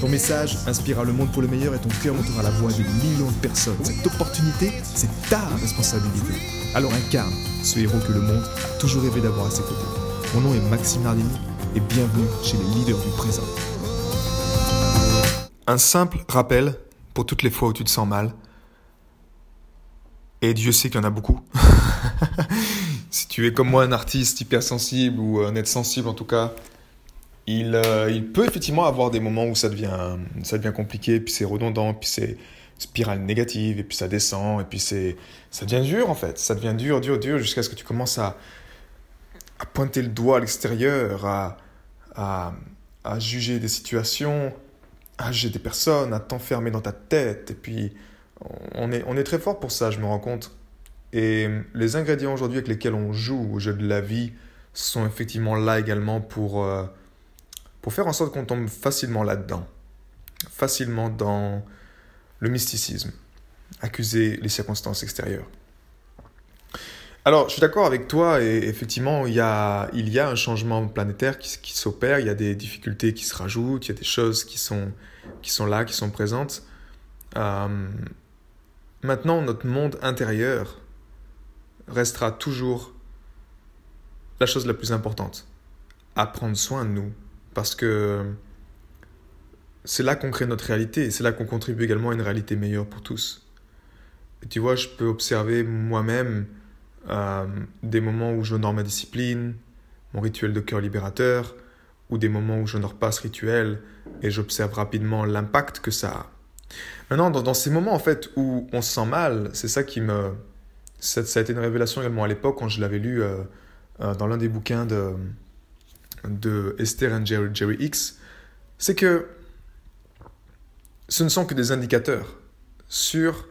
Ton message inspirera le monde pour le meilleur et ton cœur montera la voix de millions de personnes. Cette opportunité, c'est ta responsabilité. Alors incarne ce héros que le monde a toujours rêvé d'avoir à ses côtés. Mon nom est Maxime Nardini et bienvenue chez les leaders du présent. Un simple rappel pour toutes les fois où tu te sens mal. Et Dieu sait qu'il y en a beaucoup. si tu es comme moi un artiste hypersensible ou un être sensible en tout cas, il, euh, il, peut effectivement avoir des moments où ça devient, compliqué, puis c'est redondant, puis c'est spirale négative, et puis ça descend, et puis c'est, ça devient dur en fait. Ça devient dur, dur, dur, jusqu'à ce que tu commences à, pointer le doigt à l'extérieur, à, juger des situations, à juger des personnes, à t'enfermer dans ta tête. Et puis, on est, on est très fort pour ça, je me rends compte. Et les ingrédients aujourd'hui avec lesquels on joue au jeu de la vie sont effectivement là également pour. Euh, pour faire en sorte qu'on tombe facilement là-dedans, facilement dans le mysticisme, accuser les circonstances extérieures. Alors, je suis d'accord avec toi, et effectivement, il y a, il y a un changement planétaire qui, s'opère, il y a des difficultés qui se rajoutent, il y a des choses qui sont, qui sont là, qui sont présentes. Euh, maintenant, notre monde intérieur restera toujours la chose la plus importante. À prendre soin de nous, parce que c'est là qu'on crée notre réalité et c'est là qu'on contribue également à une réalité meilleure pour tous. Tu vois, je peux observer moi-même euh, des moments où j'honore ma discipline, mon rituel de cœur libérateur, ou des moments où j'honore pas ce rituel et j'observe rapidement l'impact que ça a. Maintenant, dans, ces moments en fait où on se sent mal, c'est ça qui me. Ça, ça, a été une révélation également à l'époque quand je l'avais lu euh, euh, dans l'un des bouquins de, de Esther et Jerry, Jerry X, c'est que ce ne sont que des indicateurs sur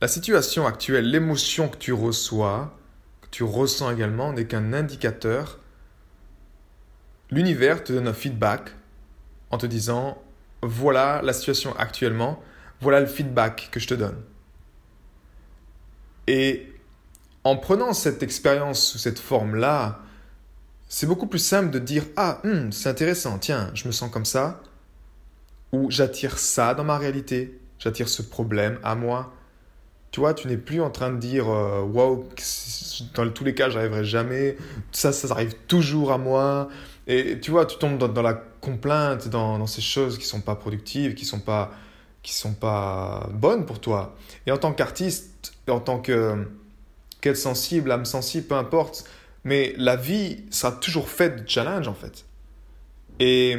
la situation actuelle, l'émotion que tu reçois, que tu ressens également, n'est qu'un indicateur. L'univers te donne un feedback en te disant, voilà la situation actuellement, voilà le feedback que je te donne. Et en prenant cette expérience sous cette forme-là, c'est beaucoup plus simple de dire Ah, hmm, c'est intéressant, tiens, je me sens comme ça, ou j'attire ça dans ma réalité, j'attire ce problème à moi. Tu vois, tu n'es plus en train de dire euh, Waouh, dans tous les cas, j'arriverai jamais, ça, ça arrive toujours à moi. Et tu vois, tu tombes dans, la complainte, dans, ces choses qui sont pas productives, qui sont pas, sont pas bonnes pour toi. Et en tant qu'artiste, en tant que qu'être sensible, âme sensible, peu importe, mais la vie sera toujours faite de challenges en fait. Et,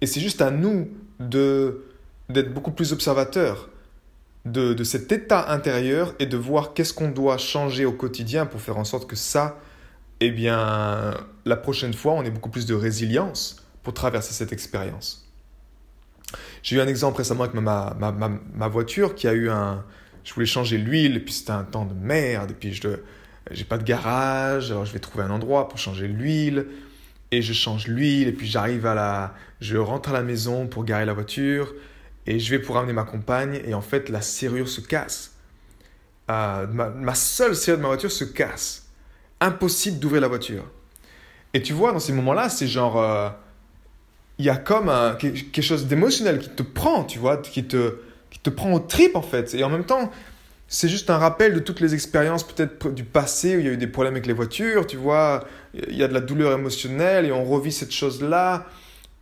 et c'est juste à nous de d'être beaucoup plus observateurs de, de, cet état intérieur et de voir qu'est-ce qu'on doit changer au quotidien pour faire en sorte que ça, eh bien, la prochaine fois, on ait beaucoup plus de résilience pour traverser cette expérience. J'ai eu un exemple récemment avec ma, ma, ma, voiture qui a eu un... Je voulais changer l'huile, puis c'était un temps de merde, et puis je, j'ai pas de garage, alors je vais trouver un endroit pour changer l'huile. Et je change l'huile, et puis j'arrive à la. Je rentre à la maison pour garer la voiture, et je vais pour amener ma compagne, et en fait, la serrure se casse. Euh, ma, seule serrure de ma voiture se casse. Impossible d'ouvrir la voiture. Et tu vois, dans ces moments-là, c'est genre. Euh, il y a comme quelque chose d'émotionnel qui te prend, tu vois, qui te, qui te prend au trip en fait. Et en même temps, c'est juste un rappel de toutes les expériences peut-être du passé où il y a eu des problèmes avec les voitures, tu vois, il y a de la douleur émotionnelle et on revit cette chose-là.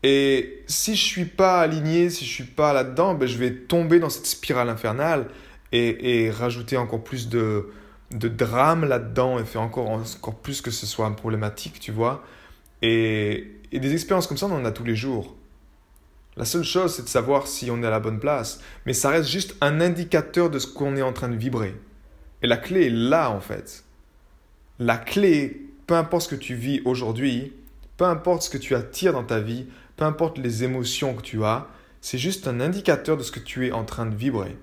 Et si je suis pas aligné, si je suis pas là-dedans, ben je vais tomber dans cette spirale infernale et, et rajouter encore plus de, de drame là-dedans et faire encore, encore plus que ce soit problématique, tu vois. Et, et des expériences comme ça, on en a tous les jours. La seule chose, c'est de savoir si on est à la bonne place. Mais ça reste juste un indicateur de ce qu'on est en train de vibrer. Et la clé est là, en fait. La clé, peu importe ce que tu vis aujourd'hui, peu importe ce que tu attires dans ta vie, peu importe les émotions que tu as, c'est juste un indicateur de ce que tu es en train de vibrer.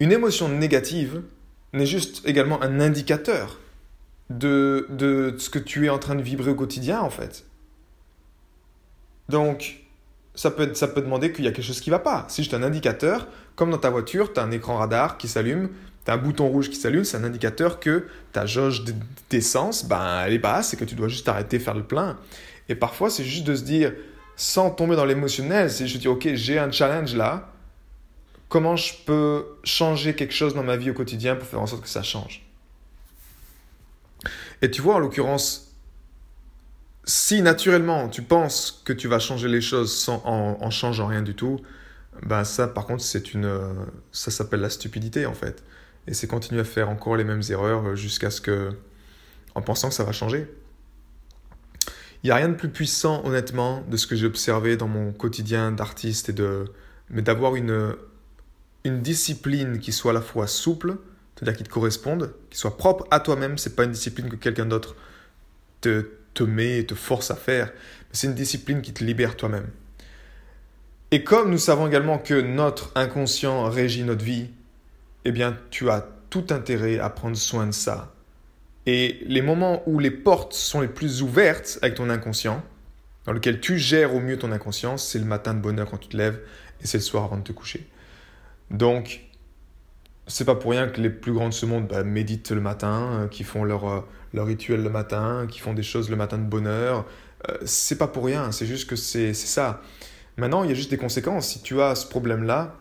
Une émotion négative n'est juste également un indicateur de, de ce que tu es en train de vibrer au quotidien, en fait. Donc, ça peut, ça peut demander qu'il y a quelque chose qui ne va pas. C'est juste un indicateur, comme dans ta voiture, tu as un écran radar qui s'allume, tu as un bouton rouge qui s'allume, c'est un indicateur que ta jauge d'essence, ben, elle est basse et que tu dois juste arrêter faire le plein. Et parfois, c'est juste de se dire, sans tomber dans l'émotionnel, c'est juste de dire, ok, j'ai un challenge là, comment je peux changer quelque chose dans ma vie au quotidien pour faire en sorte que ça change? Et tu vois, en l'occurrence, si naturellement tu penses que tu vas changer les choses sans, en, changeant rien du tout, ben ça par contre c'est une ça s'appelle la stupidité en fait et c'est continuer à faire encore les mêmes erreurs jusqu'à ce que en pensant que ça va changer. Il n'y a rien de plus puissant honnêtement de ce que j'ai observé dans mon quotidien d'artiste et de mais d'avoir une une discipline qui soit à la fois souple, c'est-à-dire qui te corresponde, qui soit propre à toi-même, c'est pas une discipline que quelqu'un d'autre te te met et te force à faire, c'est une discipline qui te libère toi-même. Et comme nous savons également que notre inconscient régit notre vie, eh bien, tu as tout intérêt à prendre soin de ça. Et les moments où les portes sont les plus ouvertes avec ton inconscient, dans lequel tu gères au mieux ton inconscient, c'est le matin de bonheur quand tu te lèves et c'est le soir avant de te coucher. Donc, c'est pas pour rien que les plus grands de ce monde bah, méditent le matin, euh, qui font leur, euh, leur rituel le matin, qui font des choses le matin de bonheur. Euh, c'est pas pour rien, c'est juste que c'est ça. Maintenant, il y a juste des conséquences. Si tu as ce problème-là,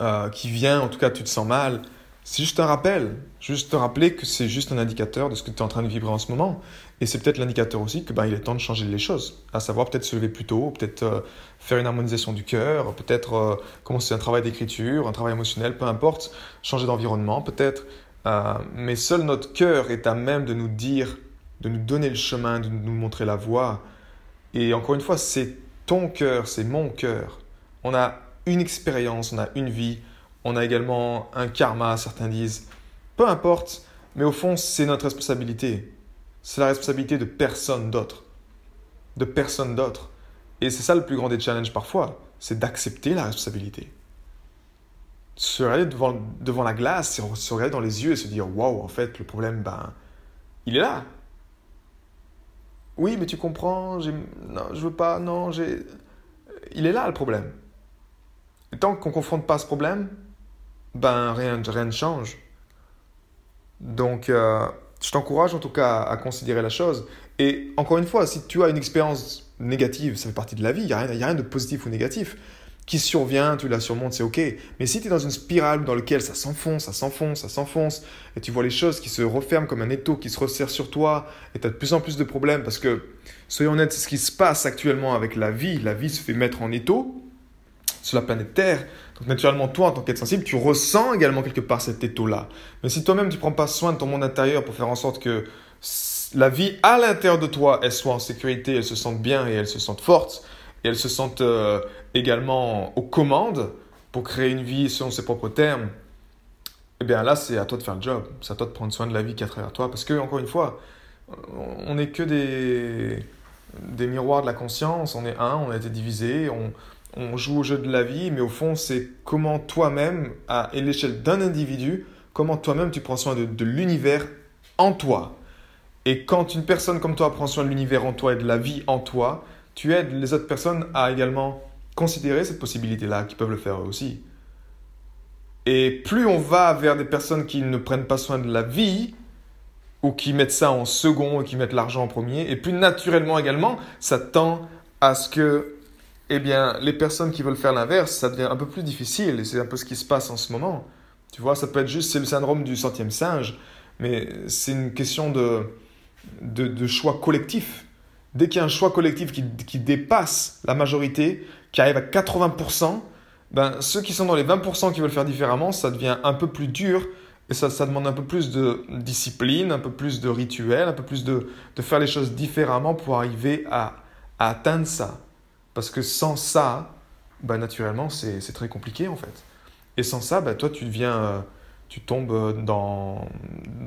euh, qui vient, en tout cas, tu te sens mal, c'est juste un rappel. Juste te rappeler que c'est juste un indicateur de ce que tu es en train de vibrer en ce moment. Et c'est peut-être l'indicateur aussi que ben, il est temps de changer les choses. À savoir peut-être se lever plus tôt, peut-être euh, faire une harmonisation du cœur, peut-être commencer un travail d'écriture, un travail émotionnel, peu importe, changer d'environnement peut-être. Euh, mais seul notre cœur est à même de nous dire, de nous donner le chemin, de nous montrer la voie. Et encore une fois, c'est ton cœur, c'est mon cœur. On a une expérience, on a une vie, on a également un karma, certains disent. Peu importe, mais au fond, c'est notre responsabilité. C'est la responsabilité de personne d'autre. De personne d'autre. Et c'est ça le plus grand des challenges parfois, c'est d'accepter la responsabilité se regarder devant, devant la glace, se regarder dans les yeux et se dire waouh, en fait, le problème, ben, il est là. Oui, mais tu comprends, non, je veux pas, non, j'ai. Il est là le problème. Et tant qu'on ne confronte pas ce problème, ben rien, rien ne change. Donc, euh, je t'encourage en tout cas à considérer la chose. Et encore une fois, si tu as une expérience négative, ça fait partie de la vie, il n'y a, a, rien de positif ou négatif qui survient, tu la surmontes, c'est ok. Mais si tu es dans une spirale dans laquelle ça s'enfonce, ça s'enfonce, ça s'enfonce, et tu vois les choses qui se referment comme un étau qui se resserre sur toi, et tu as de plus en plus de problèmes, parce que, soyons honnêtes, c'est ce qui se passe actuellement avec la vie. La vie se fait mettre en étau sur la planète Terre. Donc naturellement, toi, en tant qu'être sensible, tu ressens également quelque part cet étau-là. Mais si toi-même, tu prends pas soin de ton monde intérieur pour faire en sorte que la vie à l'intérieur de toi, elle soit en sécurité, elle se sente bien et elle se sente forte, et elles se sentent euh, également aux commandes pour créer une vie selon ses propres termes, eh bien là, c'est à toi de faire le job. C'est à toi de prendre soin de la vie qui est à travers toi. Parce que, encore une fois, on n'est que des, des miroirs de la conscience. On est un, on a été divisé, on, joue au jeu de la vie, mais au fond, c'est comment toi-même, à l'échelle d'un individu, comment toi-même tu prends soin de, de l'univers en toi. Et quand une personne comme toi prend soin de l'univers en toi et de la vie en toi, tu aides les autres personnes à également considérer cette possibilité-là, qui peuvent le faire eux aussi. Et plus on va vers des personnes qui ne prennent pas soin de la vie, ou qui mettent ça en second et qui mettent l'argent en premier, et plus naturellement également, ça tend à ce que eh bien, les personnes qui veulent faire l'inverse, ça devient un peu plus difficile, et c'est un peu ce qui se passe en ce moment. Tu vois, ça peut être juste, c'est le syndrome du centième singe, mais c'est une question de, de, de choix collectif. Dès qu'il y a un choix collectif qui, qui, dépasse la majorité, qui arrive à 80%, ben, ceux qui sont dans les 20% qui veulent faire différemment, ça devient un peu plus dur et ça, ça demande un peu plus de discipline, un peu plus de rituel, un peu plus de, de faire les choses différemment pour arriver à, à, atteindre ça. Parce que sans ça, ben, naturellement, c'est très compliqué en fait. Et sans ça, ben, toi, tu deviens... Euh, tu tombes dans,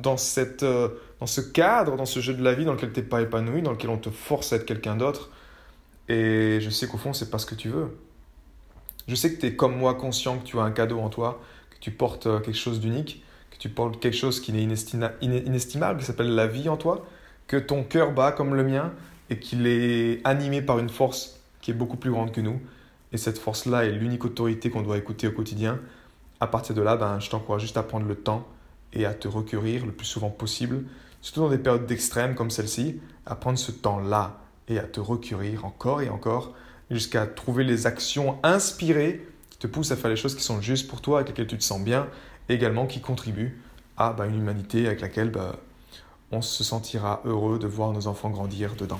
dans, cette, euh, dans ce cadre, dans ce jeu de la vie dans lequel tu n'es pas épanoui, dans lequel on te force à être quelqu'un d'autre. Et je sais qu'au fond, c'est pas ce que tu veux. Je sais que tu es comme moi conscient que tu as un cadeau en toi, que tu portes euh, quelque chose d'unique, que tu portes quelque chose qui n'est inestimable, qui s'appelle la vie en toi, que ton cœur bat comme le mien et qu'il est animé par une force qui est beaucoup plus grande que nous. Et cette force-là est l'unique autorité qu'on doit écouter au quotidien. À partir de là, ben, je t'encourage juste à prendre le temps et à te recueillir le plus souvent possible, surtout dans des périodes d'extrême comme celle-ci, à prendre ce temps-là et à te recueillir encore et encore jusqu'à trouver les actions inspirées qui te poussent à faire les choses qui sont justes pour toi, avec lesquelles tu te sens bien, et également qui contribuent à ben, une humanité avec laquelle ben, on se sentira heureux de voir nos enfants grandir dedans.